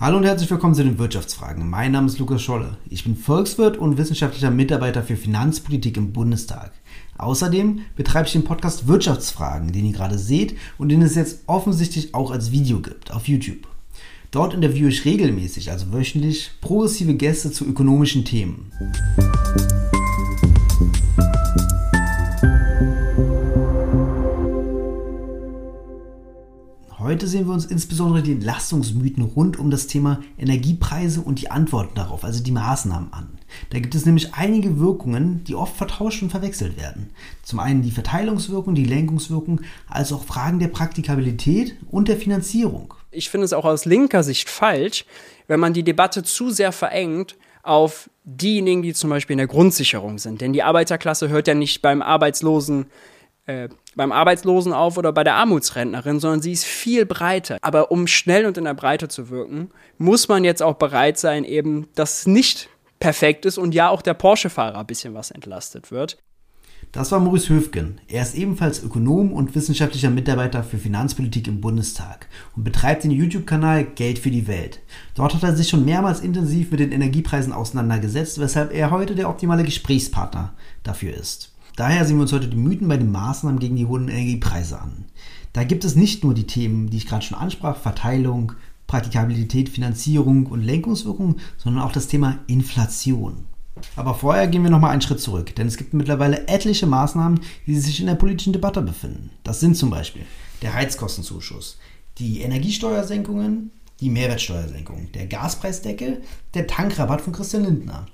Hallo und herzlich willkommen zu den Wirtschaftsfragen. Mein Name ist Lukas Scholle. Ich bin Volkswirt und wissenschaftlicher Mitarbeiter für Finanzpolitik im Bundestag. Außerdem betreibe ich den Podcast Wirtschaftsfragen, den ihr gerade seht und den es jetzt offensichtlich auch als Video gibt auf YouTube. Dort interviewe ich regelmäßig, also wöchentlich, progressive Gäste zu ökonomischen Themen. Heute sehen wir uns insbesondere die Entlastungsmythen rund um das Thema Energiepreise und die Antworten darauf, also die Maßnahmen an. Da gibt es nämlich einige Wirkungen, die oft vertauscht und verwechselt werden. Zum einen die Verteilungswirkung, die Lenkungswirkung, als auch Fragen der Praktikabilität und der Finanzierung. Ich finde es auch aus linker Sicht falsch, wenn man die Debatte zu sehr verengt auf diejenigen, die zum Beispiel in der Grundsicherung sind. Denn die Arbeiterklasse hört ja nicht beim Arbeitslosen äh, beim Arbeitslosen auf oder bei der Armutsrentnerin, sondern sie ist viel breiter. Aber um schnell und in der Breite zu wirken, muss man jetzt auch bereit sein, eben, dass es nicht perfekt ist und ja auch der Porsche-Fahrer ein bisschen was entlastet wird. Das war Maurice Höfgen. Er ist ebenfalls Ökonom und wissenschaftlicher Mitarbeiter für Finanzpolitik im Bundestag und betreibt den YouTube-Kanal Geld für die Welt. Dort hat er sich schon mehrmals intensiv mit den Energiepreisen auseinandergesetzt, weshalb er heute der optimale Gesprächspartner dafür ist. Daher sehen wir uns heute die Mythen bei den Maßnahmen gegen die hohen Energiepreise an. Da gibt es nicht nur die Themen, die ich gerade schon ansprach, Verteilung, Praktikabilität, Finanzierung und Lenkungswirkung, sondern auch das Thema Inflation. Aber vorher gehen wir nochmal einen Schritt zurück, denn es gibt mittlerweile etliche Maßnahmen, die sich in der politischen Debatte befinden. Das sind zum Beispiel der Heizkostenzuschuss, die Energiesteuersenkungen, die Mehrwertsteuersenkung, der Gaspreisdeckel, der Tankrabatt von Christian Lindner,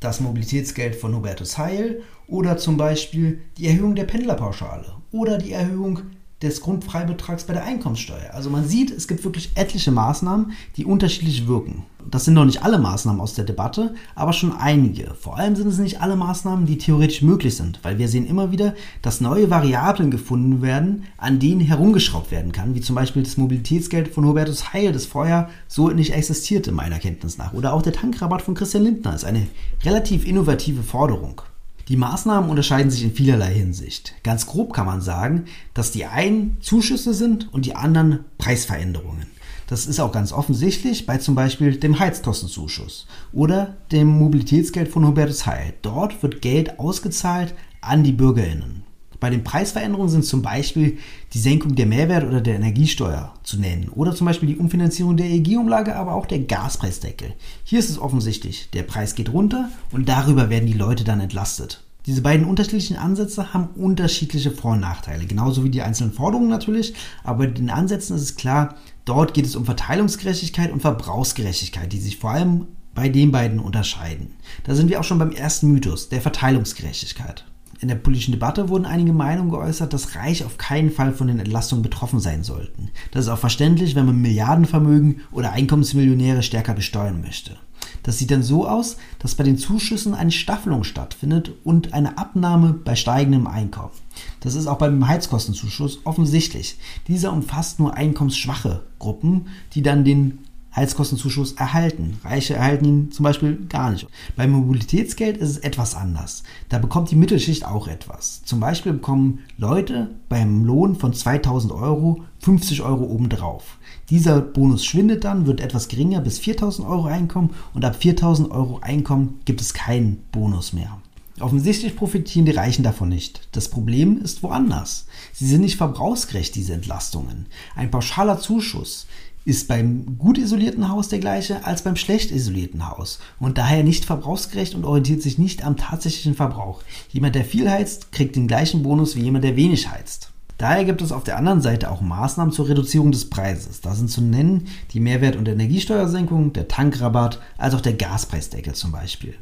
das Mobilitätsgeld von Hubertus Heil oder zum Beispiel die Erhöhung der Pendlerpauschale oder die Erhöhung des Grundfreibetrags bei der Einkommenssteuer. Also man sieht, es gibt wirklich etliche Maßnahmen, die unterschiedlich wirken. Das sind noch nicht alle Maßnahmen aus der Debatte, aber schon einige. Vor allem sind es nicht alle Maßnahmen, die theoretisch möglich sind, weil wir sehen immer wieder, dass neue Variablen gefunden werden, an denen herumgeschraubt werden kann, wie zum Beispiel das Mobilitätsgeld von Hubertus Heil, das vorher so nicht existierte, meiner Kenntnis nach. Oder auch der Tankrabatt von Christian Lindner ist eine relativ innovative Forderung. Die Maßnahmen unterscheiden sich in vielerlei Hinsicht. Ganz grob kann man sagen, dass die einen Zuschüsse sind und die anderen Preisveränderungen. Das ist auch ganz offensichtlich bei zum Beispiel dem Heizkostenzuschuss oder dem Mobilitätsgeld von Hubertus Heil. Dort wird Geld ausgezahlt an die Bürgerinnen. Bei den Preisveränderungen sind zum Beispiel die Senkung der Mehrwert- oder der Energiesteuer zu nennen oder zum Beispiel die Umfinanzierung der EEG-Umlage, aber auch der Gaspreisdeckel. Hier ist es offensichtlich, der Preis geht runter und darüber werden die Leute dann entlastet. Diese beiden unterschiedlichen Ansätze haben unterschiedliche Vor- und Nachteile, genauso wie die einzelnen Forderungen natürlich, aber bei den Ansätzen ist es klar, dort geht es um Verteilungsgerechtigkeit und Verbrauchsgerechtigkeit, die sich vor allem bei den beiden unterscheiden. Da sind wir auch schon beim ersten Mythos, der Verteilungsgerechtigkeit. In der politischen Debatte wurden einige Meinungen geäußert, dass Reich auf keinen Fall von den Entlastungen betroffen sein sollten. Das ist auch verständlich, wenn man Milliardenvermögen oder Einkommensmillionäre stärker besteuern möchte. Das sieht dann so aus, dass bei den Zuschüssen eine Staffelung stattfindet und eine Abnahme bei steigendem Einkommen. Das ist auch beim Heizkostenzuschuss offensichtlich. Dieser umfasst nur einkommensschwache Gruppen, die dann den Heizkostenzuschuss erhalten. Reiche erhalten ihn zum Beispiel gar nicht. Beim Mobilitätsgeld ist es etwas anders. Da bekommt die Mittelschicht auch etwas. Zum Beispiel bekommen Leute beim Lohn von 2000 Euro 50 Euro obendrauf. Dieser Bonus schwindet dann, wird etwas geringer bis 4000 Euro Einkommen und ab 4000 Euro Einkommen gibt es keinen Bonus mehr. Offensichtlich profitieren die Reichen davon nicht. Das Problem ist woanders. Sie sind nicht verbrauchsgerecht, diese Entlastungen. Ein pauschaler Zuschuss ist beim gut isolierten Haus der gleiche als beim schlecht isolierten Haus und daher nicht verbrauchsgerecht und orientiert sich nicht am tatsächlichen Verbrauch. Jemand, der viel heizt, kriegt den gleichen Bonus wie jemand, der wenig heizt. Daher gibt es auf der anderen Seite auch Maßnahmen zur Reduzierung des Preises. Da sind zu nennen die Mehrwert- und Energiesteuersenkung, der Tankrabatt, als auch der Gaspreisdeckel zum Beispiel.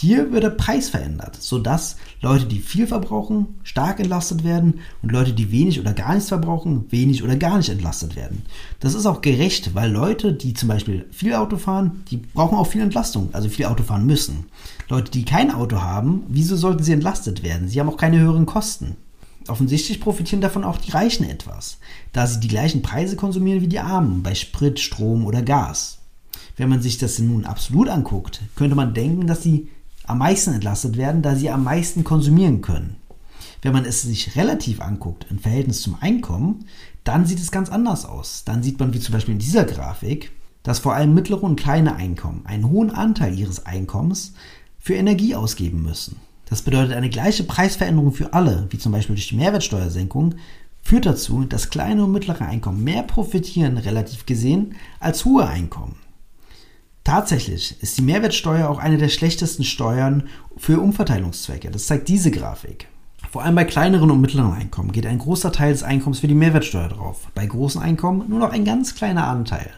Hier wird der Preis verändert, sodass Leute, die viel verbrauchen, stark entlastet werden und Leute, die wenig oder gar nichts verbrauchen, wenig oder gar nicht entlastet werden. Das ist auch gerecht, weil Leute, die zum Beispiel viel Auto fahren, die brauchen auch viel Entlastung, also viel Auto fahren müssen. Leute, die kein Auto haben, wieso sollten sie entlastet werden? Sie haben auch keine höheren Kosten. Offensichtlich profitieren davon auch die Reichen etwas, da sie die gleichen Preise konsumieren wie die Armen bei Sprit, Strom oder Gas. Wenn man sich das nun absolut anguckt, könnte man denken, dass sie am meisten entlastet werden, da sie am meisten konsumieren können. Wenn man es sich relativ anguckt im Verhältnis zum Einkommen, dann sieht es ganz anders aus. Dann sieht man, wie zum Beispiel in dieser Grafik, dass vor allem mittlere und kleine Einkommen einen hohen Anteil ihres Einkommens für Energie ausgeben müssen. Das bedeutet eine gleiche Preisveränderung für alle, wie zum Beispiel durch die Mehrwertsteuersenkung, führt dazu, dass kleine und mittlere Einkommen mehr profitieren, relativ gesehen, als hohe Einkommen. Tatsächlich ist die Mehrwertsteuer auch eine der schlechtesten Steuern für Umverteilungszwecke. Das zeigt diese Grafik. Vor allem bei kleineren und mittleren Einkommen geht ein großer Teil des Einkommens für die Mehrwertsteuer drauf. Bei großen Einkommen nur noch ein ganz kleiner Anteil.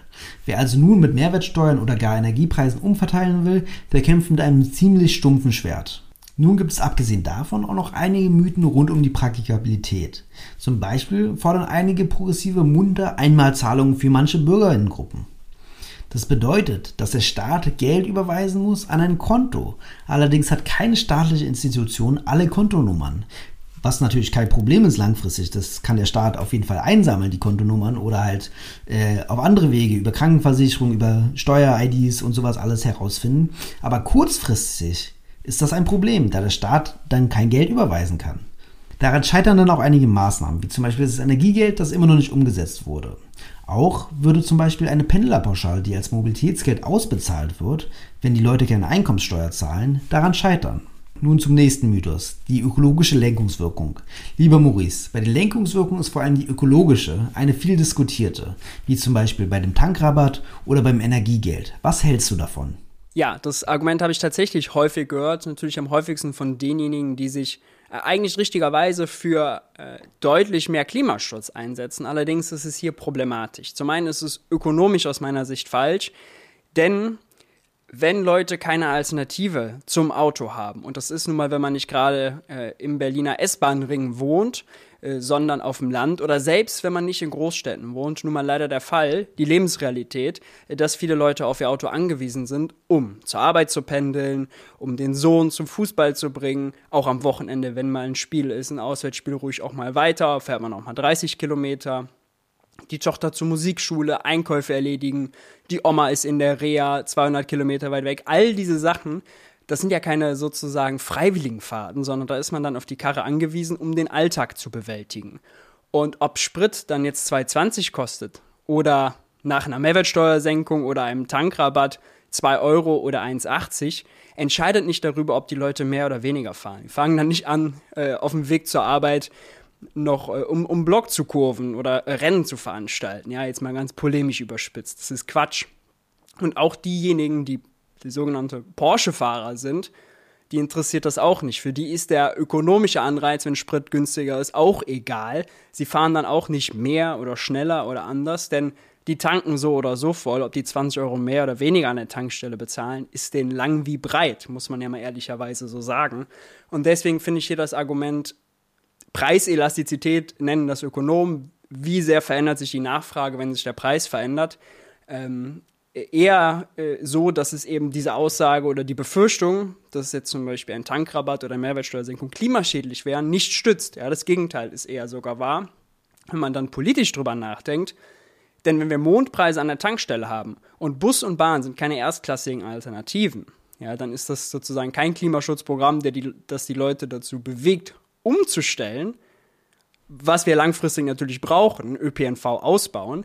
Wer also nun mit Mehrwertsteuern oder gar Energiepreisen umverteilen will, der kämpft mit einem ziemlich stumpfen Schwert. Nun gibt es abgesehen davon auch noch einige Mythen rund um die Praktikabilität. Zum Beispiel fordern einige progressive Munter Einmalzahlungen für manche Bürgerinnengruppen. Das bedeutet, dass der Staat Geld überweisen muss an ein Konto. Allerdings hat keine staatliche Institution alle Kontonummern. Was natürlich kein Problem ist langfristig. Das kann der Staat auf jeden Fall einsammeln, die Kontonummern, oder halt äh, auf andere Wege, über Krankenversicherung, über Steuer-IDs und sowas alles herausfinden. Aber kurzfristig ist das ein Problem, da der Staat dann kein Geld überweisen kann. Daran scheitern dann auch einige Maßnahmen, wie zum Beispiel das Energiegeld, das immer noch nicht umgesetzt wurde. Auch würde zum Beispiel eine Pendlerpauschale, die als Mobilitätsgeld ausbezahlt wird, wenn die Leute keine Einkommenssteuer zahlen, daran scheitern. Nun zum nächsten Mythos, die ökologische Lenkungswirkung. Lieber Maurice, bei der Lenkungswirkung ist vor allem die ökologische eine viel diskutierte, wie zum Beispiel bei dem Tankrabatt oder beim Energiegeld. Was hältst du davon? Ja, das Argument habe ich tatsächlich häufig gehört, natürlich am häufigsten von denjenigen, die sich eigentlich richtigerweise für äh, deutlich mehr Klimaschutz einsetzen. Allerdings ist es hier problematisch. Zum einen ist es ökonomisch aus meiner Sicht falsch, denn wenn Leute keine Alternative zum Auto haben, und das ist nun mal, wenn man nicht gerade äh, im Berliner S-Bahn-Ring wohnt, äh, sondern auf dem Land. Oder selbst wenn man nicht in Großstädten wohnt, nun mal leider der Fall, die Lebensrealität, äh, dass viele Leute auf ihr Auto angewiesen sind, um zur Arbeit zu pendeln, um den Sohn zum Fußball zu bringen, auch am Wochenende, wenn mal ein Spiel ist, ein Auswärtsspiel ruhig auch mal weiter, fährt man auch mal 30 Kilometer. Die Tochter zur Musikschule, Einkäufe erledigen, die Oma ist in der Reha 200 Kilometer weit weg. All diese Sachen, das sind ja keine sozusagen freiwilligen Fahrten, sondern da ist man dann auf die Karre angewiesen, um den Alltag zu bewältigen. Und ob Sprit dann jetzt 2,20 kostet oder nach einer Mehrwertsteuersenkung oder einem Tankrabatt 2 Euro oder 1,80, entscheidet nicht darüber, ob die Leute mehr oder weniger fahren. Die fangen dann nicht an, äh, auf dem Weg zur Arbeit noch äh, um, um Block zu kurven oder äh, Rennen zu veranstalten. Ja, jetzt mal ganz polemisch überspitzt. Das ist Quatsch. Und auch diejenigen, die die sogenannte Porsche-Fahrer sind, die interessiert das auch nicht. Für die ist der ökonomische Anreiz, wenn Sprit günstiger ist, auch egal. Sie fahren dann auch nicht mehr oder schneller oder anders, denn die tanken so oder so voll, ob die 20 Euro mehr oder weniger an der Tankstelle bezahlen, ist denen lang wie breit, muss man ja mal ehrlicherweise so sagen. Und deswegen finde ich hier das Argument Preiselastizität nennen das Ökonomen. Wie sehr verändert sich die Nachfrage, wenn sich der Preis verändert? Ähm, eher äh, so, dass es eben diese Aussage oder die Befürchtung, dass jetzt zum Beispiel ein Tankrabatt oder Mehrwertsteuersenkung klimaschädlich wären, nicht stützt. Ja, das Gegenteil ist eher sogar wahr, wenn man dann politisch drüber nachdenkt. Denn wenn wir Mondpreise an der Tankstelle haben und Bus und Bahn sind keine erstklassigen Alternativen, ja, dann ist das sozusagen kein Klimaschutzprogramm, der die, das die Leute dazu bewegt, umzustellen, was wir langfristig natürlich brauchen, ÖPNV ausbauen,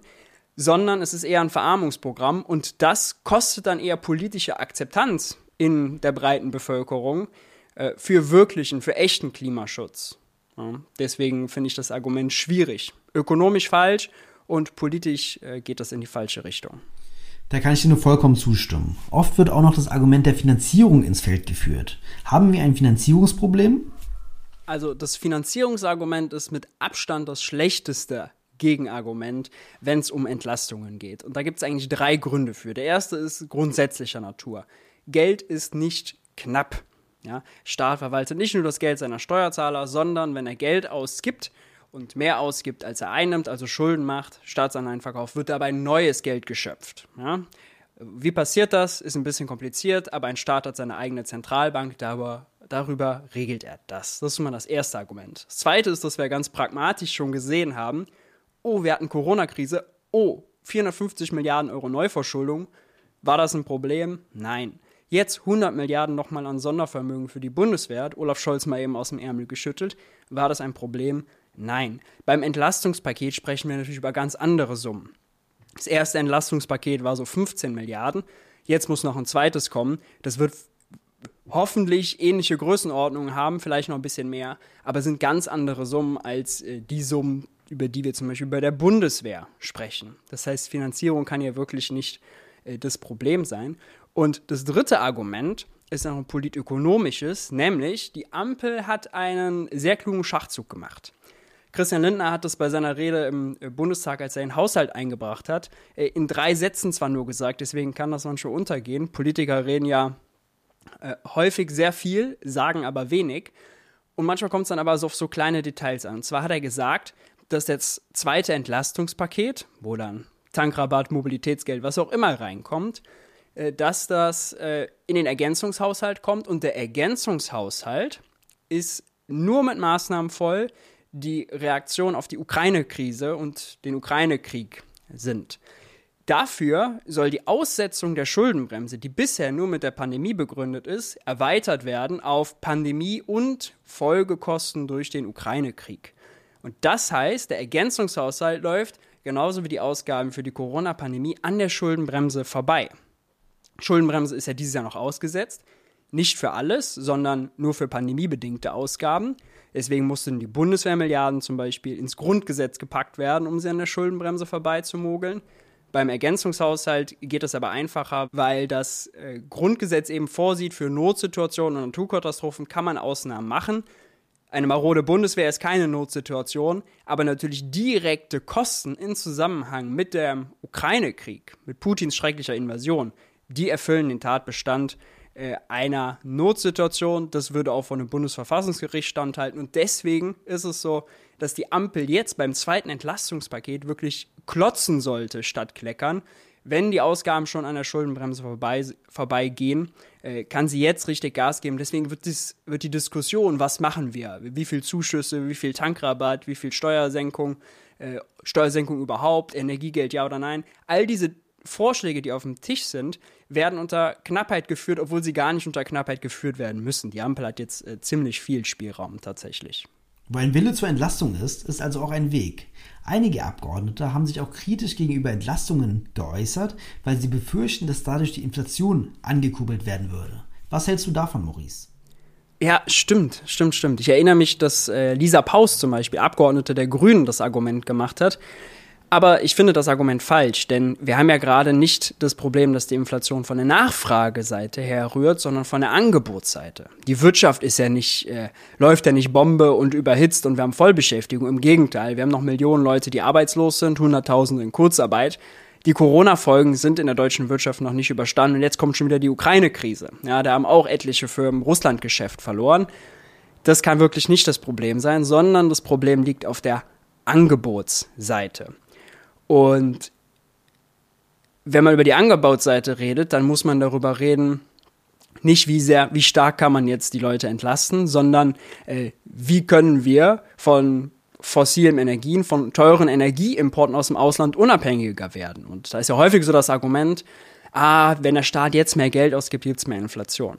sondern es ist eher ein Verarmungsprogramm und das kostet dann eher politische Akzeptanz in der breiten Bevölkerung äh, für wirklichen, für echten Klimaschutz. Ja, deswegen finde ich das Argument schwierig. Ökonomisch falsch und politisch äh, geht das in die falsche Richtung. Da kann ich dir nur vollkommen zustimmen. Oft wird auch noch das Argument der Finanzierung ins Feld geführt. Haben wir ein Finanzierungsproblem? Also das Finanzierungsargument ist mit Abstand das schlechteste Gegenargument, wenn es um Entlastungen geht. Und da gibt es eigentlich drei Gründe für. Der erste ist grundsätzlicher Natur. Geld ist nicht knapp. Ja? Staat verwaltet nicht nur das Geld seiner Steuerzahler, sondern wenn er Geld ausgibt und mehr ausgibt, als er einnimmt, also Schulden macht, Staatsanleihen verkauft, wird dabei neues Geld geschöpft. Ja? Wie passiert das? Ist ein bisschen kompliziert, aber ein Staat hat seine eigene Zentralbank, darüber darüber regelt er das. Das ist mal das erste Argument. Das zweite ist, dass wir ganz pragmatisch schon gesehen haben, oh, wir hatten Corona-Krise, oh, 450 Milliarden Euro Neuverschuldung. War das ein Problem? Nein. Jetzt 100 Milliarden nochmal an Sondervermögen für die Bundeswehr, Olaf Scholz mal eben aus dem Ärmel geschüttelt. War das ein Problem? Nein. Beim Entlastungspaket sprechen wir natürlich über ganz andere Summen. Das erste Entlastungspaket war so 15 Milliarden. Jetzt muss noch ein zweites kommen. Das wird hoffentlich ähnliche Größenordnungen haben, vielleicht noch ein bisschen mehr, aber sind ganz andere Summen als äh, die Summen, über die wir zum Beispiel bei der Bundeswehr sprechen. Das heißt, Finanzierung kann ja wirklich nicht äh, das Problem sein. Und das dritte Argument ist noch ein politökonomisches, nämlich die Ampel hat einen sehr klugen Schachzug gemacht. Christian Lindner hat das bei seiner Rede im äh, Bundestag, als er den Haushalt eingebracht hat, äh, in drei Sätzen zwar nur gesagt, deswegen kann das manchmal untergehen. Politiker reden ja äh, häufig sehr viel, sagen aber wenig. Und manchmal kommt es dann aber so auf so kleine Details an. Und zwar hat er gesagt, dass das zweite Entlastungspaket, wo dann Tankrabatt, Mobilitätsgeld, was auch immer reinkommt, äh, dass das äh, in den Ergänzungshaushalt kommt. Und der Ergänzungshaushalt ist nur mit Maßnahmen voll, die Reaktion auf die Ukraine-Krise und den Ukraine-Krieg sind. Dafür soll die Aussetzung der Schuldenbremse, die bisher nur mit der Pandemie begründet ist, erweitert werden auf Pandemie und Folgekosten durch den Ukraine-Krieg. Und das heißt, der Ergänzungshaushalt läuft genauso wie die Ausgaben für die Corona-Pandemie an der Schuldenbremse vorbei. Schuldenbremse ist ja dieses Jahr noch ausgesetzt. Nicht für alles, sondern nur für pandemiebedingte Ausgaben. Deswegen mussten die Bundeswehrmilliarden zum Beispiel ins Grundgesetz gepackt werden, um sie an der Schuldenbremse vorbeizumogeln. Beim Ergänzungshaushalt geht es aber einfacher, weil das äh, Grundgesetz eben vorsieht, für Notsituationen und Naturkatastrophen kann man Ausnahmen machen. Eine marode Bundeswehr ist keine Notsituation, aber natürlich direkte Kosten in Zusammenhang mit dem Ukraine-Krieg, mit Putins schrecklicher Invasion, die erfüllen den Tatbestand äh, einer Notsituation. Das würde auch von dem Bundesverfassungsgericht standhalten. Und deswegen ist es so, dass die Ampel jetzt beim zweiten Entlastungspaket wirklich klotzen sollte statt kleckern. Wenn die Ausgaben schon an der Schuldenbremse vorbei, vorbeigehen, äh, kann sie jetzt richtig Gas geben. Deswegen wird, dies, wird die Diskussion, was machen wir, wie viel Zuschüsse, wie viel Tankrabatt, wie viel Steuersenkung, äh, Steuersenkung überhaupt, Energiegeld ja oder nein, all diese Vorschläge, die auf dem Tisch sind, werden unter Knappheit geführt, obwohl sie gar nicht unter Knappheit geführt werden müssen. Die Ampel hat jetzt äh, ziemlich viel Spielraum tatsächlich. Wo ein Wille zur Entlastung ist, ist also auch ein Weg. Einige Abgeordnete haben sich auch kritisch gegenüber Entlastungen geäußert, weil sie befürchten, dass dadurch die Inflation angekurbelt werden würde. Was hältst du davon, Maurice? Ja, stimmt, stimmt, stimmt. Ich erinnere mich, dass äh, Lisa Paus zum Beispiel, Abgeordnete der Grünen, das Argument gemacht hat, aber ich finde das Argument falsch, denn wir haben ja gerade nicht das Problem, dass die Inflation von der Nachfrageseite herrührt, sondern von der Angebotsseite. Die Wirtschaft ist ja nicht, äh, läuft ja nicht Bombe und überhitzt und wir haben Vollbeschäftigung. Im Gegenteil, wir haben noch Millionen Leute, die arbeitslos sind, Hunderttausende in Kurzarbeit. Die Corona-Folgen sind in der deutschen Wirtschaft noch nicht überstanden und jetzt kommt schon wieder die Ukraine-Krise. Ja, da haben auch etliche Firmen Russland-Geschäft verloren. Das kann wirklich nicht das Problem sein, sondern das Problem liegt auf der Angebotsseite. Und wenn man über die Angebotsseite redet, dann muss man darüber reden, nicht wie sehr, wie stark kann man jetzt die Leute entlasten, sondern äh, wie können wir von fossilen Energien, von teuren Energieimporten aus dem Ausland unabhängiger werden. Und da ist ja häufig so das Argument, ah, wenn der Staat jetzt mehr Geld ausgibt, gibt es mehr Inflation.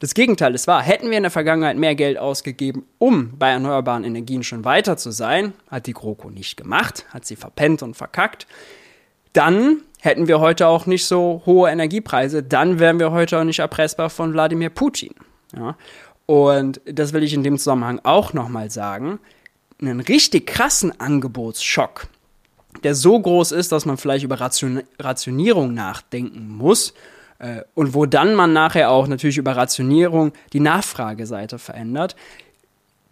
Das Gegenteil ist wahr. Hätten wir in der Vergangenheit mehr Geld ausgegeben, um bei erneuerbaren Energien schon weiter zu sein, hat die GroKo nicht gemacht, hat sie verpennt und verkackt, dann hätten wir heute auch nicht so hohe Energiepreise, dann wären wir heute auch nicht erpressbar von Wladimir Putin. Ja? Und das will ich in dem Zusammenhang auch nochmal sagen. Einen richtig krassen Angebotsschock, der so groß ist, dass man vielleicht über Ration Rationierung nachdenken muss und wo dann man nachher auch natürlich über Rationierung die Nachfrageseite verändert,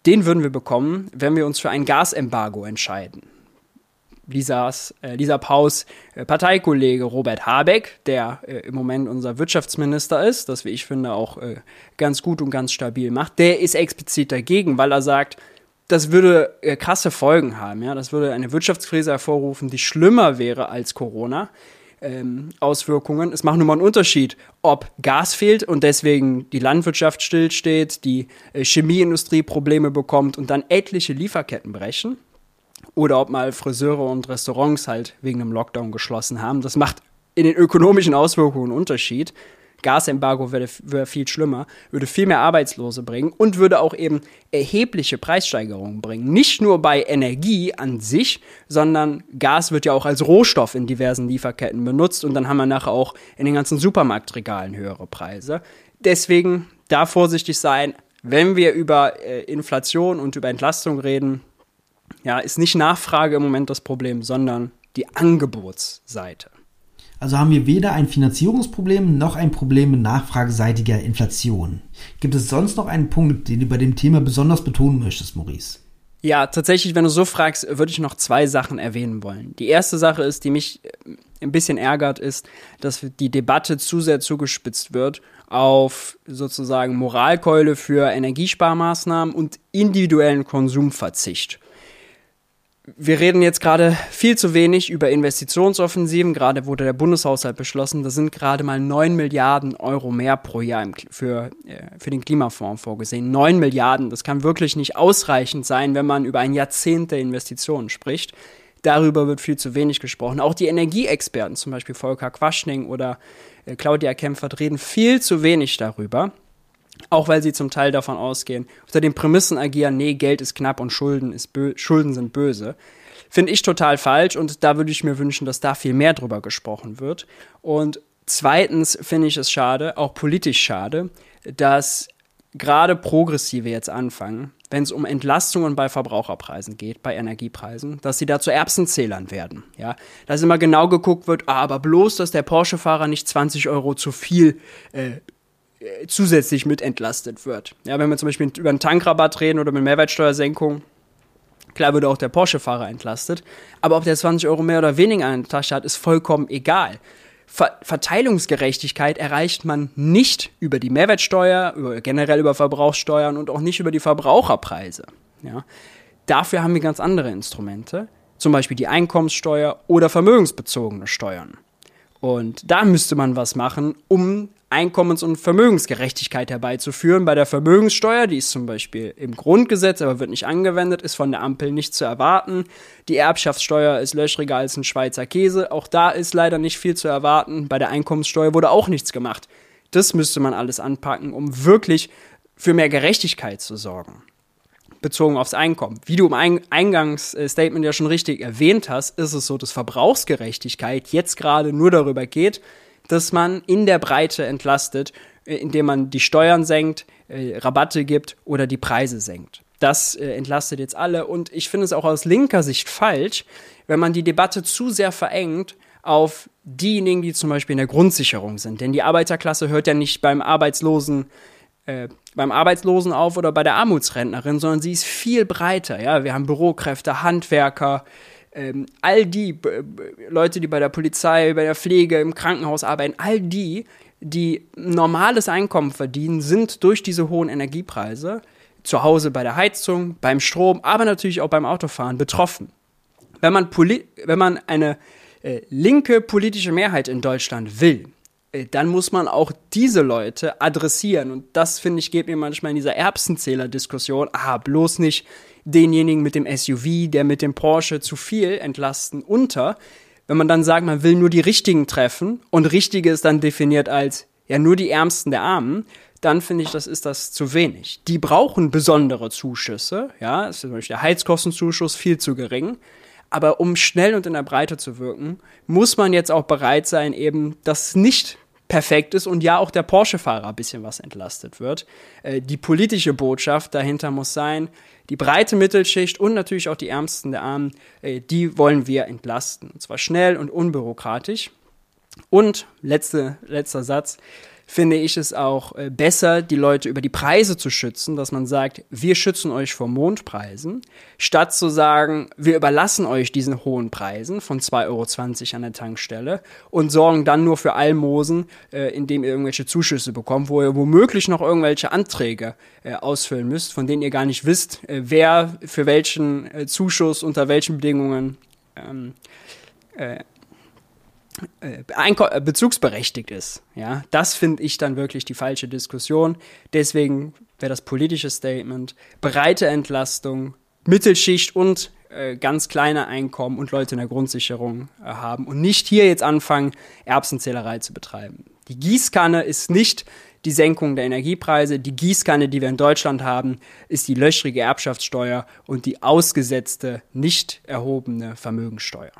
den würden wir bekommen, wenn wir uns für ein Gasembargo entscheiden. Lisas, äh, Lisa Paus äh, Parteikollege Robert Habeck, der äh, im Moment unser Wirtschaftsminister ist, das wie ich finde auch äh, ganz gut und ganz stabil macht, der ist explizit dagegen, weil er sagt, das würde äh, krasse Folgen haben. Ja? Das würde eine Wirtschaftskrise hervorrufen, die schlimmer wäre als Corona ähm, Auswirkungen. Es macht nur mal einen Unterschied, ob Gas fehlt und deswegen die Landwirtschaft stillsteht, die äh, Chemieindustrie Probleme bekommt und dann etliche Lieferketten brechen. Oder ob mal Friseure und Restaurants halt wegen einem Lockdown geschlossen haben. Das macht in den ökonomischen Auswirkungen einen Unterschied. Gasembargo wäre wär viel schlimmer, würde viel mehr Arbeitslose bringen und würde auch eben erhebliche Preissteigerungen bringen. Nicht nur bei Energie an sich, sondern Gas wird ja auch als Rohstoff in diversen Lieferketten benutzt und dann haben wir nachher auch in den ganzen Supermarktregalen höhere Preise. Deswegen da vorsichtig sein, wenn wir über äh, Inflation und über Entlastung reden, ja, ist nicht Nachfrage im Moment das Problem, sondern die Angebotsseite. Also haben wir weder ein Finanzierungsproblem noch ein Problem mit nachfrageseitiger Inflation. Gibt es sonst noch einen Punkt, den du bei dem Thema besonders betonen möchtest, Maurice? Ja, tatsächlich, wenn du so fragst, würde ich noch zwei Sachen erwähnen wollen. Die erste Sache ist, die mich äh, ein bisschen ärgert, ist, dass die Debatte zu sehr zugespitzt wird auf sozusagen Moralkeule für Energiesparmaßnahmen und individuellen Konsumverzicht wir reden jetzt gerade viel zu wenig über Investitionsoffensiven. Gerade wurde der Bundeshaushalt beschlossen. Das sind gerade mal 9 Milliarden Euro mehr pro Jahr für, äh, für den Klimafonds vorgesehen. 9 Milliarden, das kann wirklich nicht ausreichend sein, wenn man über ein Jahrzehnt der Investitionen spricht. Darüber wird viel zu wenig gesprochen. Auch die Energieexperten, zum Beispiel Volker Quaschning oder äh, Claudia Kempfert, reden viel zu wenig darüber. Auch weil sie zum Teil davon ausgehen, unter den Prämissen agieren, nee, Geld ist knapp und Schulden, ist Schulden sind böse. Finde ich total falsch und da würde ich mir wünschen, dass da viel mehr drüber gesprochen wird. Und zweitens finde ich es schade, auch politisch schade, dass gerade Progressive jetzt anfangen, wenn es um Entlastungen bei Verbraucherpreisen geht, bei Energiepreisen, dass sie da zu Erbsenzählern werden. Ja, dass immer genau geguckt wird, ah, aber bloß, dass der Porsche-Fahrer nicht 20 Euro zu viel äh, zusätzlich mit entlastet wird. Ja, wenn wir zum Beispiel über einen Tankrabatt reden oder mit Mehrwertsteuersenkung, klar würde auch der Porsche-Fahrer entlastet, aber ob der 20 Euro mehr oder weniger in der Tasche hat, ist vollkommen egal. Ver Verteilungsgerechtigkeit erreicht man nicht über die Mehrwertsteuer, über, generell über Verbrauchssteuern und auch nicht über die Verbraucherpreise. Ja. Dafür haben wir ganz andere Instrumente, zum Beispiel die Einkommenssteuer oder vermögensbezogene Steuern. Und da müsste man was machen, um Einkommens- und Vermögensgerechtigkeit herbeizuführen. Bei der Vermögenssteuer, die ist zum Beispiel im Grundgesetz, aber wird nicht angewendet, ist von der Ampel nicht zu erwarten. Die Erbschaftssteuer ist löchriger als ein Schweizer Käse. Auch da ist leider nicht viel zu erwarten. Bei der Einkommenssteuer wurde auch nichts gemacht. Das müsste man alles anpacken, um wirklich für mehr Gerechtigkeit zu sorgen. Bezogen aufs Einkommen. Wie du im Eingangsstatement ja schon richtig erwähnt hast, ist es so, dass Verbrauchsgerechtigkeit jetzt gerade nur darüber geht, dass man in der Breite entlastet, äh, indem man die Steuern senkt, äh, Rabatte gibt oder die Preise senkt. Das äh, entlastet jetzt alle und ich finde es auch aus linker Sicht falsch, wenn man die Debatte zu sehr verengt auf diejenigen, die zum Beispiel in der Grundsicherung sind. Denn die Arbeiterklasse hört ja nicht beim Arbeitslosen äh, beim Arbeitslosen auf oder bei der Armutsrentnerin, sondern sie ist viel breiter. Ja, wir haben Bürokräfte, Handwerker, ähm, all die Leute, die bei der Polizei, bei der Pflege, im Krankenhaus arbeiten, all die, die normales Einkommen verdienen, sind durch diese hohen Energiepreise zu Hause bei der Heizung, beim Strom, aber natürlich auch beim Autofahren betroffen. Wenn man, wenn man eine äh, linke politische Mehrheit in Deutschland will, äh, dann muss man auch diese Leute adressieren. Und das, finde ich, geht mir manchmal in dieser Erbsenzähler-Diskussion, ah, bloß nicht denjenigen mit dem SUV, der mit dem Porsche zu viel entlasten unter. Wenn man dann sagt, man will nur die Richtigen treffen und Richtige ist dann definiert als ja nur die Ärmsten der Armen, dann finde ich, das ist das zu wenig. Die brauchen besondere Zuschüsse, ja, ist zum Beispiel der Heizkostenzuschuss viel zu gering. Aber um schnell und in der Breite zu wirken, muss man jetzt auch bereit sein, eben das nicht perfekt ist und ja auch der Porsche-Fahrer ein bisschen was entlastet wird. Äh, die politische Botschaft dahinter muss sein, die breite Mittelschicht und natürlich auch die Ärmsten der Armen, äh, die wollen wir entlasten. Und zwar schnell und unbürokratisch. Und letzte, letzter Satz finde ich es auch äh, besser, die Leute über die Preise zu schützen, dass man sagt, wir schützen euch vor Mondpreisen, statt zu sagen, wir überlassen euch diesen hohen Preisen von 2,20 Euro an der Tankstelle und sorgen dann nur für Almosen, äh, indem ihr irgendwelche Zuschüsse bekommt, wo ihr womöglich noch irgendwelche Anträge äh, ausfüllen müsst, von denen ihr gar nicht wisst, wer für welchen Zuschuss unter welchen Bedingungen ähm, äh, äh, äh, bezugsberechtigt ist. Ja, das finde ich dann wirklich die falsche Diskussion. Deswegen wäre das politische Statement breite Entlastung, Mittelschicht und äh, ganz kleine Einkommen und Leute in der Grundsicherung äh, haben und nicht hier jetzt anfangen, Erbsenzählerei zu betreiben. Die Gießkanne ist nicht die Senkung der Energiepreise. Die Gießkanne, die wir in Deutschland haben, ist die löchrige Erbschaftssteuer und die ausgesetzte, nicht erhobene Vermögensteuer.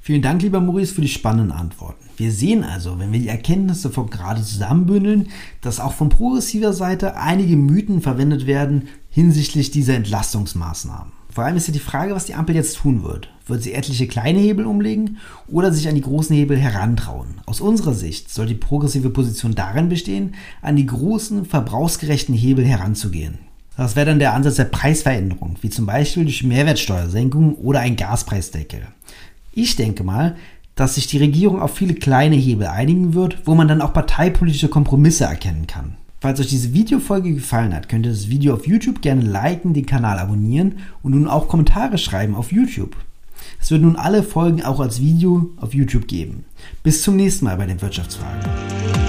Vielen Dank, lieber Maurice, für die spannenden Antworten. Wir sehen also, wenn wir die Erkenntnisse vom Gerade zusammenbündeln, dass auch von progressiver Seite einige Mythen verwendet werden hinsichtlich dieser Entlastungsmaßnahmen. Vor allem ist ja die Frage, was die Ampel jetzt tun wird. Wird sie etliche kleine Hebel umlegen oder sich an die großen Hebel herantrauen? Aus unserer Sicht soll die progressive Position darin bestehen, an die großen, verbrauchsgerechten Hebel heranzugehen. Das wäre dann der Ansatz der Preisveränderung, wie zum Beispiel durch Mehrwertsteuersenkung oder ein Gaspreisdeckel. Ich denke mal, dass sich die Regierung auf viele kleine Hebel einigen wird, wo man dann auch parteipolitische Kompromisse erkennen kann. Falls euch diese Videofolge gefallen hat, könnt ihr das Video auf YouTube gerne liken, den Kanal abonnieren und nun auch Kommentare schreiben auf YouTube. Es wird nun alle Folgen auch als Video auf YouTube geben. Bis zum nächsten Mal bei den Wirtschaftsfragen.